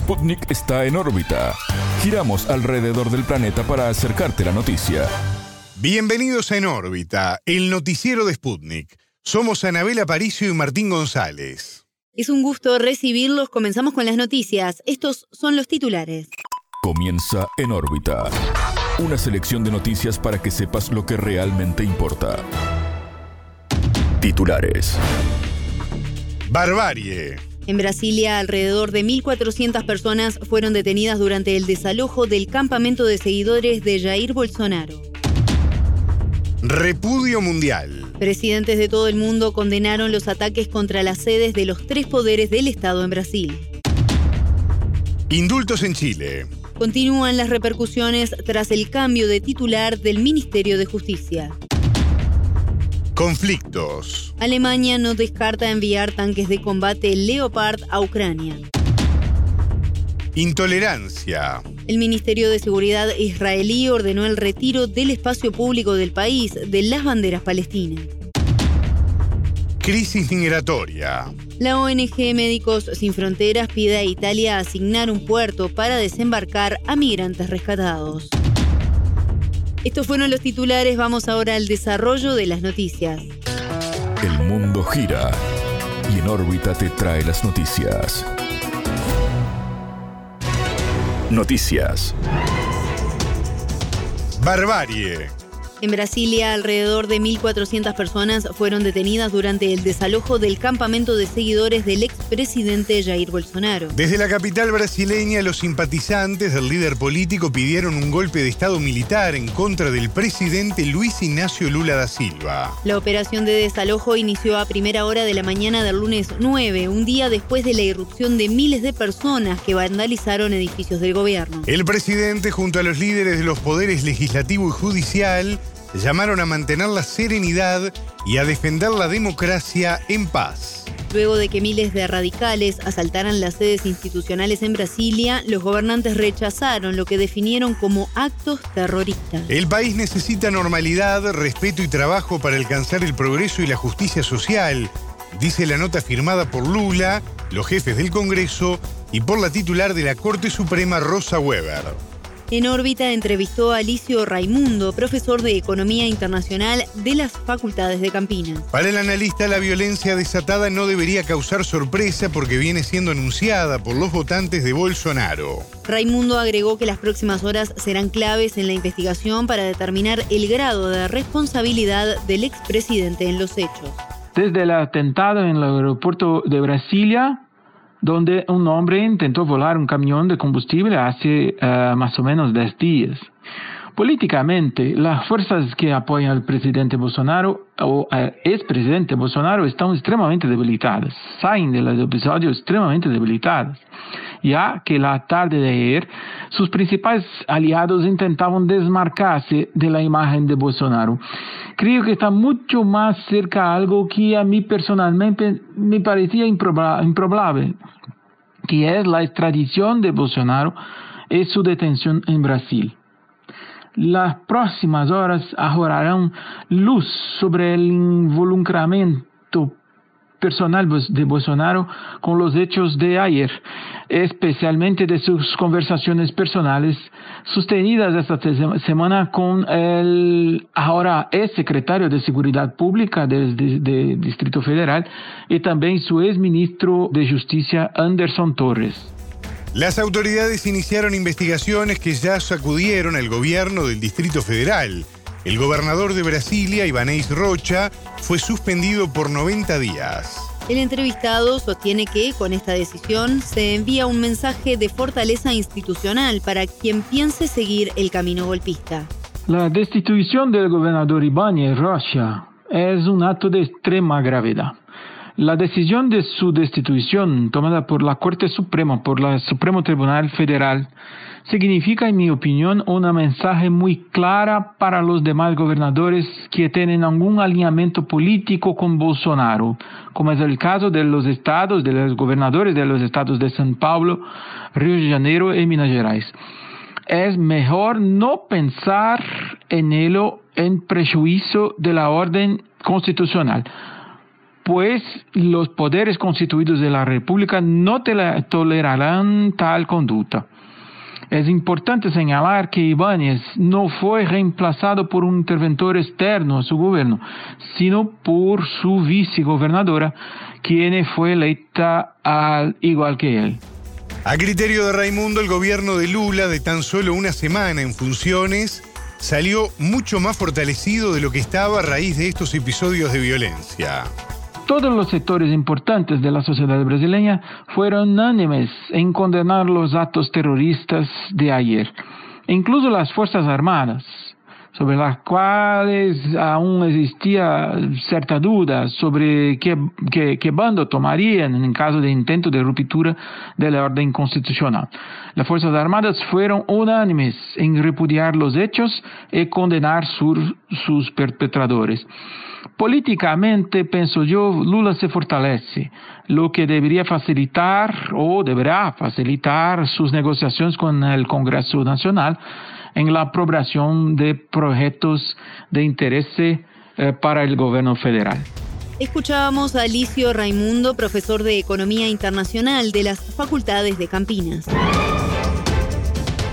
Sputnik está en órbita. Giramos alrededor del planeta para acercarte la noticia. Bienvenidos a En órbita, el noticiero de Sputnik. Somos Anabela Paricio y Martín González. Es un gusto recibirlos. Comenzamos con las noticias. Estos son los titulares. Comienza En órbita. Una selección de noticias para que sepas lo que realmente importa. Titulares. Barbarie. En Brasilia, alrededor de 1.400 personas fueron detenidas durante el desalojo del campamento de seguidores de Jair Bolsonaro. Repudio mundial. Presidentes de todo el mundo condenaron los ataques contra las sedes de los tres poderes del Estado en Brasil. Indultos en Chile. Continúan las repercusiones tras el cambio de titular del Ministerio de Justicia. Conflictos. Alemania no descarta enviar tanques de combate Leopard a Ucrania. Intolerancia. El Ministerio de Seguridad israelí ordenó el retiro del espacio público del país de las banderas palestinas. Crisis migratoria. La ONG Médicos Sin Fronteras pide a Italia asignar un puerto para desembarcar a migrantes rescatados. Estos fueron los titulares, vamos ahora al desarrollo de las noticias. El mundo gira y en órbita te trae las noticias. Noticias. Barbarie. En Brasilia, alrededor de 1.400 personas fueron detenidas durante el desalojo del campamento de seguidores del expresidente Jair Bolsonaro. Desde la capital brasileña, los simpatizantes del líder político pidieron un golpe de Estado militar en contra del presidente Luis Ignacio Lula da Silva. La operación de desalojo inició a primera hora de la mañana del lunes 9, un día después de la irrupción de miles de personas que vandalizaron edificios del gobierno. El presidente, junto a los líderes de los poderes legislativo y judicial, llamaron a mantener la serenidad y a defender la democracia en paz. Luego de que miles de radicales asaltaran las sedes institucionales en Brasilia, los gobernantes rechazaron lo que definieron como actos terroristas. El país necesita normalidad, respeto y trabajo para alcanzar el progreso y la justicia social, dice la nota firmada por Lula, los jefes del Congreso y por la titular de la Corte Suprema, Rosa Weber. En órbita entrevistó a Alicio Raimundo, profesor de Economía Internacional de las Facultades de Campinas. Para el analista, la violencia desatada no debería causar sorpresa porque viene siendo anunciada por los votantes de Bolsonaro. Raimundo agregó que las próximas horas serán claves en la investigación para determinar el grado de responsabilidad del expresidente en los hechos. Desde el atentado en el aeropuerto de Brasilia, donde un hombre intentó volar un camión de combustible hace uh, más o menos 10 días. Políticamente, las fuerzas que apoyan al presidente Bolsonaro o al expresidente Bolsonaro están extremadamente debilitadas, salen del episodio extremadamente debilitadas, ya que la tarde de ayer sus principales aliados intentaban desmarcarse de la imagen de Bolsonaro. Creo que está mucho más cerca de algo que a mí personalmente me parecía improbable, que es la extradición de Bolsonaro y su detención en Brasil. Las próximas horas arrojarán luz sobre el involucramiento personal de Bolsonaro con los hechos de ayer, especialmente de sus conversaciones personales sostenidas esta semana con el ahora ex secretario de Seguridad Pública del Distrito Federal y también su ex ministro de Justicia Anderson Torres. Las autoridades iniciaron investigaciones que ya sacudieron al gobierno del Distrito Federal. El gobernador de Brasilia, Ibanez Rocha, fue suspendido por 90 días. El entrevistado sostiene que con esta decisión se envía un mensaje de fortaleza institucional para quien piense seguir el camino golpista. La destitución del gobernador Ibanez Rocha es un acto de extrema gravedad. La decisión de su destitución tomada por la Corte Suprema, por el Supremo Tribunal Federal, significa, en mi opinión, un mensaje muy clara para los demás gobernadores que tienen algún alineamiento político con Bolsonaro, como es el caso de los estados, de los gobernadores de los estados de São Paulo, Río de Janeiro y Minas Gerais. Es mejor no pensar en ello en prejuicio de la orden constitucional pues los poderes constituidos de la República no tolerarán tal conducta. Es importante señalar que Ibáñez no fue reemplazado por un interventor externo a su gobierno, sino por su vicegobernadora, quien fue electa al igual que él. A criterio de Raimundo, el gobierno de Lula, de tan solo una semana en funciones, salió mucho más fortalecido de lo que estaba a raíz de estos episodios de violencia. Todos los sectores importantes de la sociedad brasileña fueron unánimes en condenar los actos terroristas de ayer. Incluso las Fuerzas Armadas, sobre las cuales aún existía cierta duda sobre qué, qué, bando tomarían en caso de intento de ruptura del orden constitucional. Las Fuerzas Armadas fueron unánimes en repudiar los hechos y condenar sus perpetradores. Políticamente, pienso yo, Lula se fortalece, lo que debería facilitar o deberá facilitar sus negociaciones con el Congreso Nacional en la aprobación de proyectos de interés eh, para el gobierno federal. Escuchábamos a Alicio Raimundo, profesor de Economía Internacional de las Facultades de Campinas.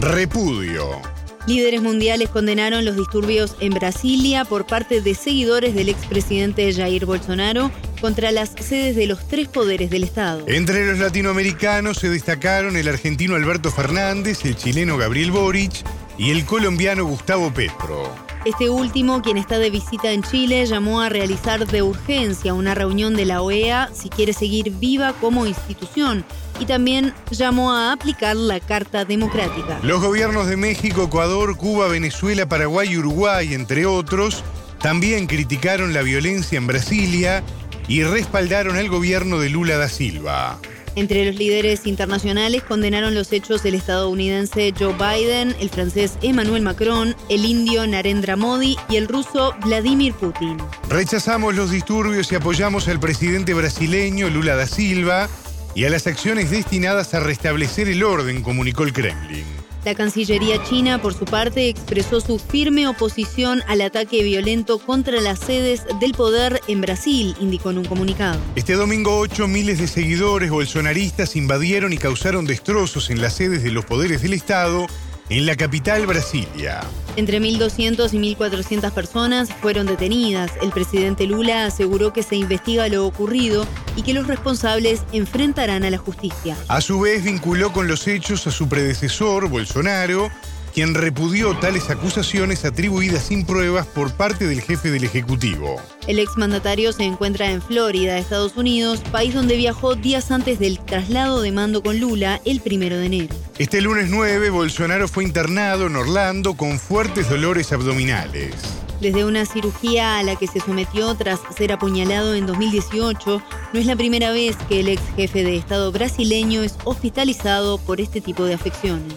Repudio. Líderes mundiales condenaron los disturbios en Brasilia por parte de seguidores del expresidente Jair Bolsonaro contra las sedes de los tres poderes del Estado. Entre los latinoamericanos se destacaron el argentino Alberto Fernández, el chileno Gabriel Boric y el colombiano Gustavo Petro. Este último, quien está de visita en Chile, llamó a realizar de urgencia una reunión de la OEA si quiere seguir viva como institución y también llamó a aplicar la Carta Democrática. Los gobiernos de México, Ecuador, Cuba, Venezuela, Paraguay y Uruguay, entre otros, también criticaron la violencia en Brasilia y respaldaron al gobierno de Lula da Silva. Entre los líderes internacionales condenaron los hechos el estadounidense Joe Biden, el francés Emmanuel Macron, el indio Narendra Modi y el ruso Vladimir Putin. Rechazamos los disturbios y apoyamos al presidente brasileño Lula da Silva y a las acciones destinadas a restablecer el orden, comunicó el Kremlin. La Cancillería china, por su parte, expresó su firme oposición al ataque violento contra las sedes del poder en Brasil, indicó en un comunicado. Este domingo 8 miles de seguidores bolsonaristas invadieron y causaron destrozos en las sedes de los poderes del Estado en la capital Brasilia. Entre 1.200 y 1.400 personas fueron detenidas. El presidente Lula aseguró que se investiga lo ocurrido y que los responsables enfrentarán a la justicia. A su vez vinculó con los hechos a su predecesor, Bolsonaro, quien repudió tales acusaciones atribuidas sin pruebas por parte del jefe del Ejecutivo. El exmandatario se encuentra en Florida, Estados Unidos, país donde viajó días antes del traslado de mando con Lula el primero de enero. Este lunes 9, Bolsonaro fue internado en Orlando con fuertes dolores abdominales. Desde una cirugía a la que se sometió tras ser apuñalado en 2018, no es la primera vez que el ex jefe de Estado brasileño es hospitalizado por este tipo de afecciones.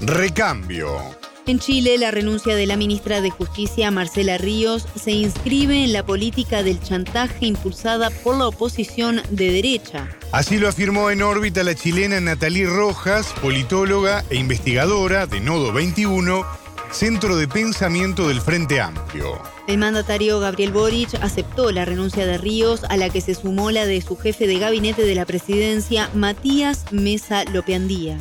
Recambio. En Chile, la renuncia de la ministra de Justicia, Marcela Ríos, se inscribe en la política del chantaje impulsada por la oposición de derecha. Así lo afirmó en órbita la chilena Natalie Rojas, politóloga e investigadora de Nodo 21, Centro de Pensamiento del Frente Amplio. El mandatario Gabriel Boric aceptó la renuncia de Ríos, a la que se sumó la de su jefe de gabinete de la presidencia, Matías Mesa Lopeandía.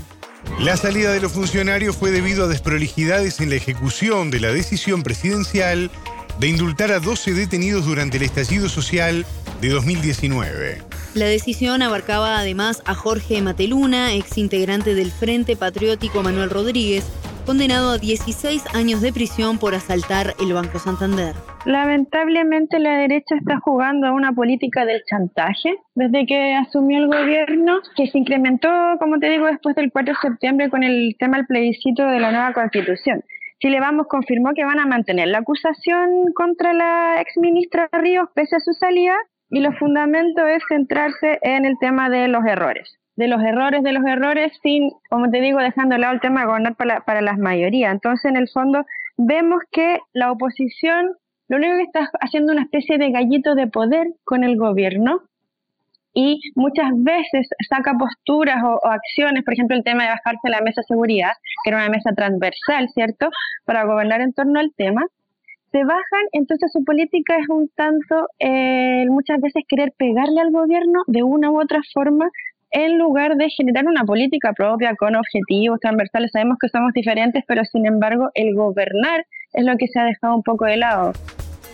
La salida de los funcionarios fue debido a desprolijidades en la ejecución de la decisión presidencial de indultar a 12 detenidos durante el estallido social de 2019. La decisión abarcaba además a Jorge Mateluna, ex integrante del Frente Patriótico Manuel Rodríguez, condenado a 16 años de prisión por asaltar el Banco Santander. Lamentablemente la derecha está jugando a una política del chantaje desde que asumió el gobierno, que se incrementó, como te digo, después del 4 de septiembre con el tema del plebiscito de la nueva constitución. Chile Vamos confirmó que van a mantener la acusación contra la exministra Ríos pese a su salida y los fundamentos es centrarse en el tema de los errores de los errores de los errores sin, como te digo, dejando de lado el tema de gobernar para, para las mayorías. Entonces, en el fondo, vemos que la oposición lo único que está haciendo una especie de gallito de poder con el gobierno y muchas veces saca posturas o, o, acciones, por ejemplo, el tema de bajarse la mesa de seguridad, que era una mesa transversal, ¿cierto?, para gobernar en torno al tema, se bajan, entonces su política es un tanto, eh, muchas veces querer pegarle al gobierno de una u otra forma en lugar de generar una política propia con objetivos transversales. Sabemos que somos diferentes, pero sin embargo el gobernar es lo que se ha dejado un poco de lado.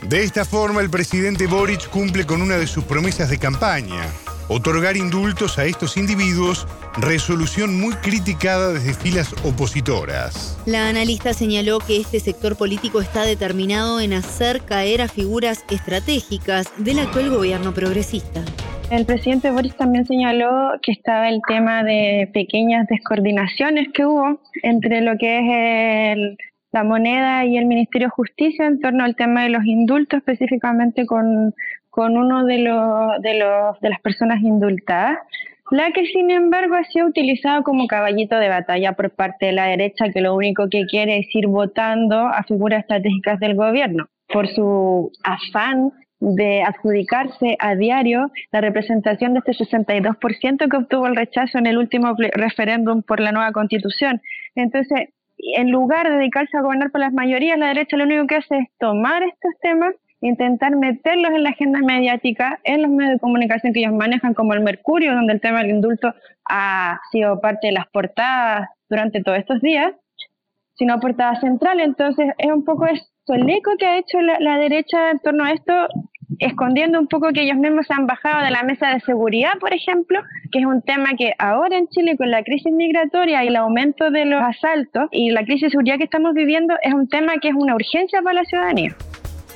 De esta forma, el presidente Boric cumple con una de sus promesas de campaña, otorgar indultos a estos individuos, resolución muy criticada desde filas opositoras. La analista señaló que este sector político está determinado en hacer caer a figuras estratégicas del actual gobierno progresista. El presidente Boris también señaló que estaba el tema de pequeñas descoordinaciones que hubo entre lo que es el la moneda y el Ministerio de Justicia en torno al tema de los indultos, específicamente con, con uno de, los, de, los, de las personas indultadas, la que sin embargo ha sido utilizada como caballito de batalla por parte de la derecha, que lo único que quiere es ir votando a figuras estratégicas del gobierno, por su afán de adjudicarse a diario la representación de este 62% que obtuvo el rechazo en el último referéndum por la nueva constitución. Entonces, en lugar de dedicarse a gobernar por las mayorías, la derecha lo único que hace es tomar estos temas, intentar meterlos en la agenda mediática, en los medios de comunicación que ellos manejan, como el Mercurio, donde el tema del indulto ha sido parte de las portadas durante todos estos días, sino portada central. Entonces, es un poco eso, el eco que ha hecho la derecha en torno a esto escondiendo un poco que ellos mismos se han bajado de la mesa de seguridad, por ejemplo, que es un tema que ahora en Chile con la crisis migratoria y el aumento de los asaltos y la crisis de seguridad que estamos viviendo es un tema que es una urgencia para la ciudadanía.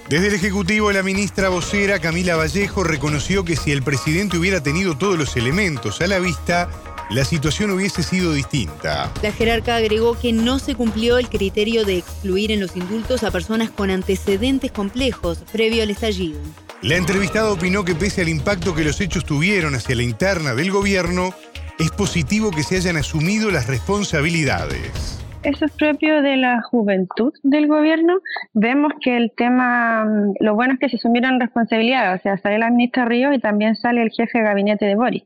Desde el Ejecutivo, la ministra vocera Camila Vallejo reconoció que si el presidente hubiera tenido todos los elementos a la vista, la situación hubiese sido distinta. La jerarca agregó que no se cumplió el criterio de excluir en los indultos a personas con antecedentes complejos previo al estallido. La entrevistada opinó que pese al impacto que los hechos tuvieron hacia la interna del gobierno, es positivo que se hayan asumido las responsabilidades. Eso es propio de la juventud del gobierno. Vemos que el tema, mm, lo bueno es que se asumieron responsabilidades, o sea, sale la ministra Ríos y también sale el jefe de gabinete de Boric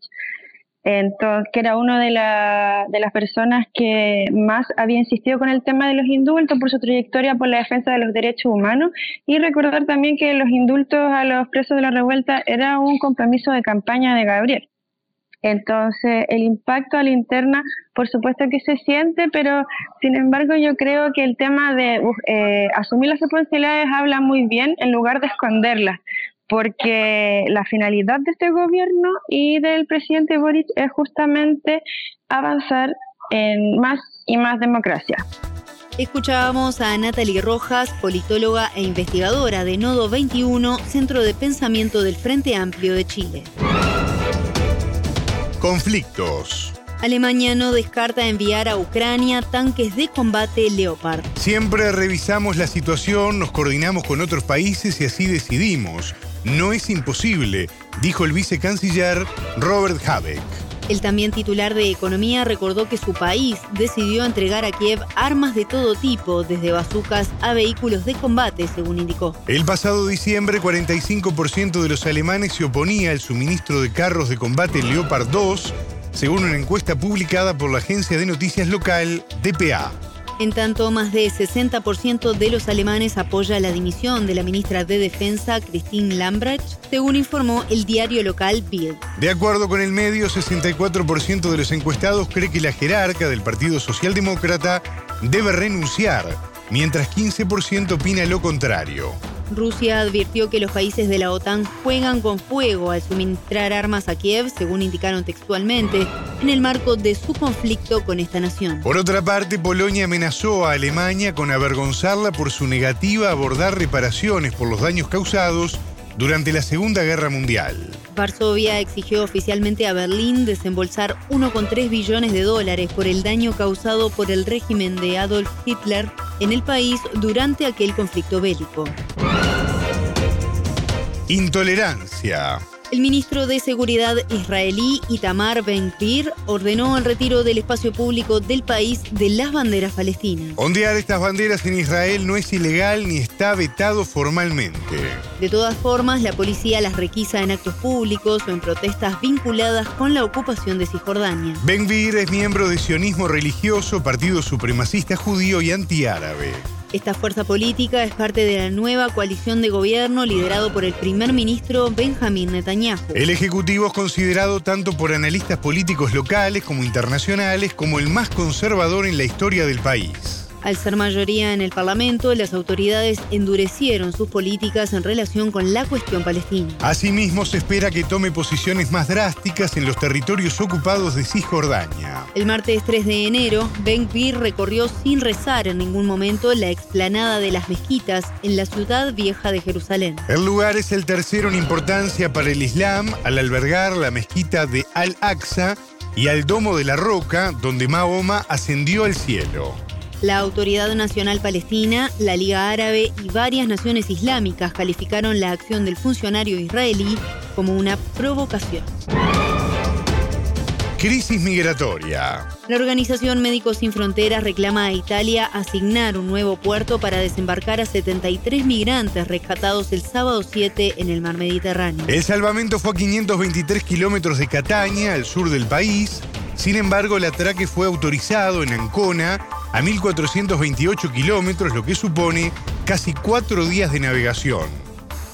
entonces, que era una de, de las personas que más había insistido con el tema de los indultos por su trayectoria por la defensa de los derechos humanos y recordar también que los indultos a los presos de la revuelta era un compromiso de campaña de Gabriel. Entonces, el impacto a la interna, por supuesto que se siente, pero sin embargo yo creo que el tema de eh, asumir las responsabilidades habla muy bien en lugar de esconderlas porque la finalidad de este gobierno y del presidente Boric es justamente avanzar en más y más democracia. Escuchábamos a Natalie Rojas, politóloga e investigadora de Nodo 21, Centro de Pensamiento del Frente Amplio de Chile. Conflictos. Alemania no descarta enviar a Ucrania tanques de combate Leopard. Siempre revisamos la situación, nos coordinamos con otros países y así decidimos. No es imposible, dijo el vicecanciller Robert Habeck. El también titular de Economía recordó que su país decidió entregar a Kiev armas de todo tipo, desde bazucas a vehículos de combate, según indicó. El pasado diciembre, 45% de los alemanes se oponía al suministro de carros de combate Leopard 2, según una encuesta publicada por la agencia de noticias local DPA. En tanto, más de 60% de los alemanes apoya la dimisión de la ministra de Defensa, Christine Lambrecht, según informó el diario local Bild. De acuerdo con el medio, 64% de los encuestados cree que la jerarca del Partido Socialdemócrata debe renunciar, mientras 15% opina lo contrario. Rusia advirtió que los países de la OTAN juegan con fuego al suministrar armas a Kiev, según indicaron textualmente, en el marco de su conflicto con esta nación. Por otra parte, Polonia amenazó a Alemania con avergonzarla por su negativa a abordar reparaciones por los daños causados durante la Segunda Guerra Mundial. Varsovia exigió oficialmente a Berlín desembolsar 1,3 billones de dólares por el daño causado por el régimen de Adolf Hitler en el país durante aquel conflicto bélico. Intolerancia. El ministro de Seguridad israelí Itamar Ben-Gvir ordenó el retiro del espacio público del país de las banderas palestinas. Ondear estas banderas en Israel no es ilegal ni está vetado formalmente. De todas formas, la policía las requisa en actos públicos o en protestas vinculadas con la ocupación de Cisjordania. Ben-Gvir es miembro de sionismo religioso, partido supremacista judío y antiárabe. Esta fuerza política es parte de la nueva coalición de gobierno liderado por el primer ministro Benjamín Netanyahu. El Ejecutivo es considerado tanto por analistas políticos locales como internacionales como el más conservador en la historia del país. Al ser mayoría en el Parlamento, las autoridades endurecieron sus políticas en relación con la cuestión palestina. Asimismo, se espera que tome posiciones más drásticas en los territorios ocupados de Cisjordania. El martes 3 de enero, Ben Gvir recorrió sin rezar en ningún momento la explanada de las mezquitas en la ciudad vieja de Jerusalén. El lugar es el tercero en importancia para el Islam al albergar la mezquita de Al-Aqsa y al Domo de la Roca, donde Mahoma ascendió al cielo. La Autoridad Nacional Palestina, la Liga Árabe y varias naciones islámicas calificaron la acción del funcionario israelí como una provocación. Crisis migratoria. La organización Médicos Sin Fronteras reclama a Italia asignar un nuevo puerto para desembarcar a 73 migrantes rescatados el sábado 7 en el mar Mediterráneo. El salvamento fue a 523 kilómetros de Catania, al sur del país. Sin embargo, el atraque fue autorizado en Ancona a 1.428 kilómetros, lo que supone casi cuatro días de navegación.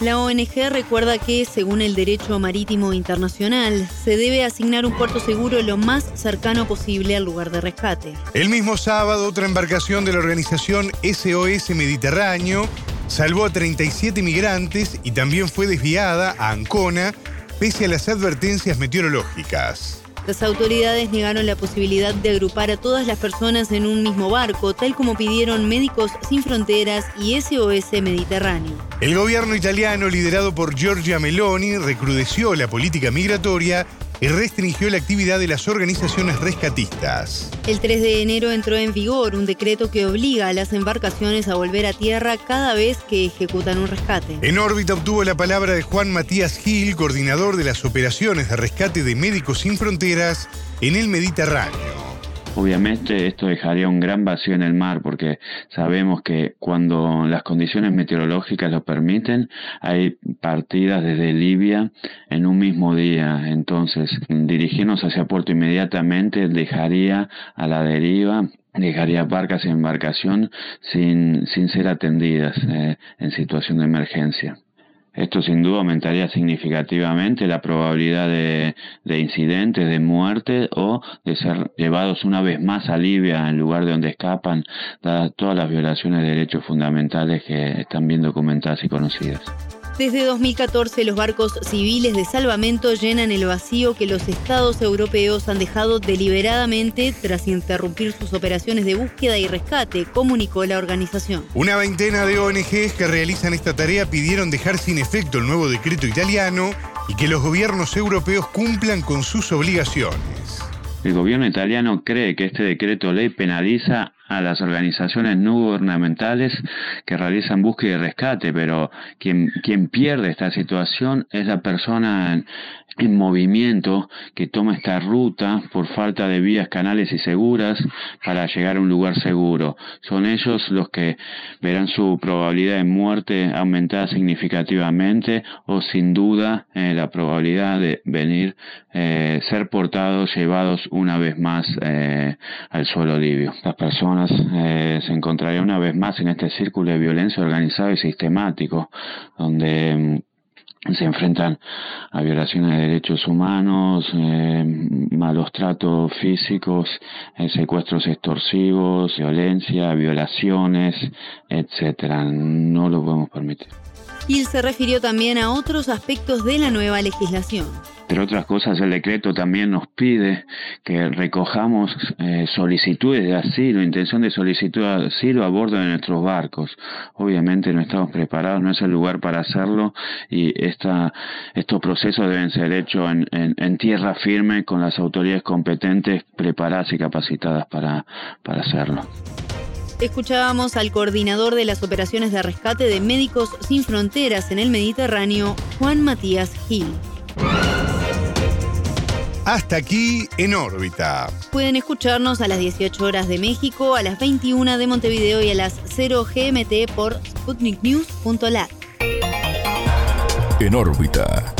La ONG recuerda que, según el derecho marítimo internacional, se debe asignar un puerto seguro lo más cercano posible al lugar de rescate. El mismo sábado, otra embarcación de la organización SOS Mediterráneo salvó a 37 migrantes y también fue desviada a Ancona pese a las advertencias meteorológicas. Las autoridades negaron la posibilidad de agrupar a todas las personas en un mismo barco, tal como pidieron Médicos Sin Fronteras y SOS Mediterráneo. El gobierno italiano, liderado por Giorgia Meloni, recrudeció la política migratoria y restringió la actividad de las organizaciones rescatistas. El 3 de enero entró en vigor un decreto que obliga a las embarcaciones a volver a tierra cada vez que ejecutan un rescate. En órbita obtuvo la palabra de Juan Matías Gil, coordinador de las operaciones de rescate de Médicos Sin Fronteras en el Mediterráneo. Obviamente esto dejaría un gran vacío en el mar porque sabemos que cuando las condiciones meteorológicas lo permiten, hay partidas desde Libia en un mismo día. Entonces, dirigirnos hacia puerto inmediatamente dejaría a la deriva dejaría barcas y embarcación sin, sin ser atendidas eh, en situación de emergencia. Esto sin duda aumentaría significativamente la probabilidad de, incidentes, de muerte o de ser llevados una vez más a Libia en lugar de donde escapan, dadas todas las violaciones de derechos fundamentales que están bien documentadas y conocidas. Desde 2014 los barcos civiles de salvamento llenan el vacío que los estados europeos han dejado deliberadamente tras interrumpir sus operaciones de búsqueda y rescate, comunicó la organización. Una veintena de ONGs que realizan esta tarea pidieron dejar sin efecto el nuevo decreto italiano y que los gobiernos europeos cumplan con sus obligaciones. El gobierno italiano cree que este decreto ley penaliza a las organizaciones no gubernamentales que realizan búsqueda y rescate, pero quien, quien pierde esta situación es la persona en, en, movimiento que toma esta ruta por falta de vías, canales y seguras para llegar a un lugar seguro. Son ellos los que verán su probabilidad de muerte aumentada significativamente o sin duda eh, la probabilidad de venir, eh, ser portados, llevados una vez más eh, al suelo libio. Las personas se encontraría una vez más en este círculo de violencia organizado y sistemático, donde mm, se enfrentan a violaciones de derechos humanos, eh, malos tratos físicos, eh, secuestros extorsivos, violencia, violaciones, etcétera. No lo podemos permitir. Y se refirió también a otros aspectos de la nueva legislación. Entre otras cosas, el decreto también nos pide que recojamos eh, solicitudes de asilo, intención de solicitud de asilo a bordo de nuestros barcos. Obviamente no estamos preparados, no es el lugar para hacerlo y estos procesos deben ser hechos en, en, tierra firme con las autoridades competentes preparadas y capacitadas para, para hacerlo. Escuchábamos al coordinador de las operaciones de rescate de Médicos Sin Fronteras en el Mediterráneo, Juan Matías Gil. Hasta aquí en órbita. Pueden escucharnos a las 18 horas de México, a las 21 de Montevideo y a las 0 GMT por sputniknews.lat. En órbita.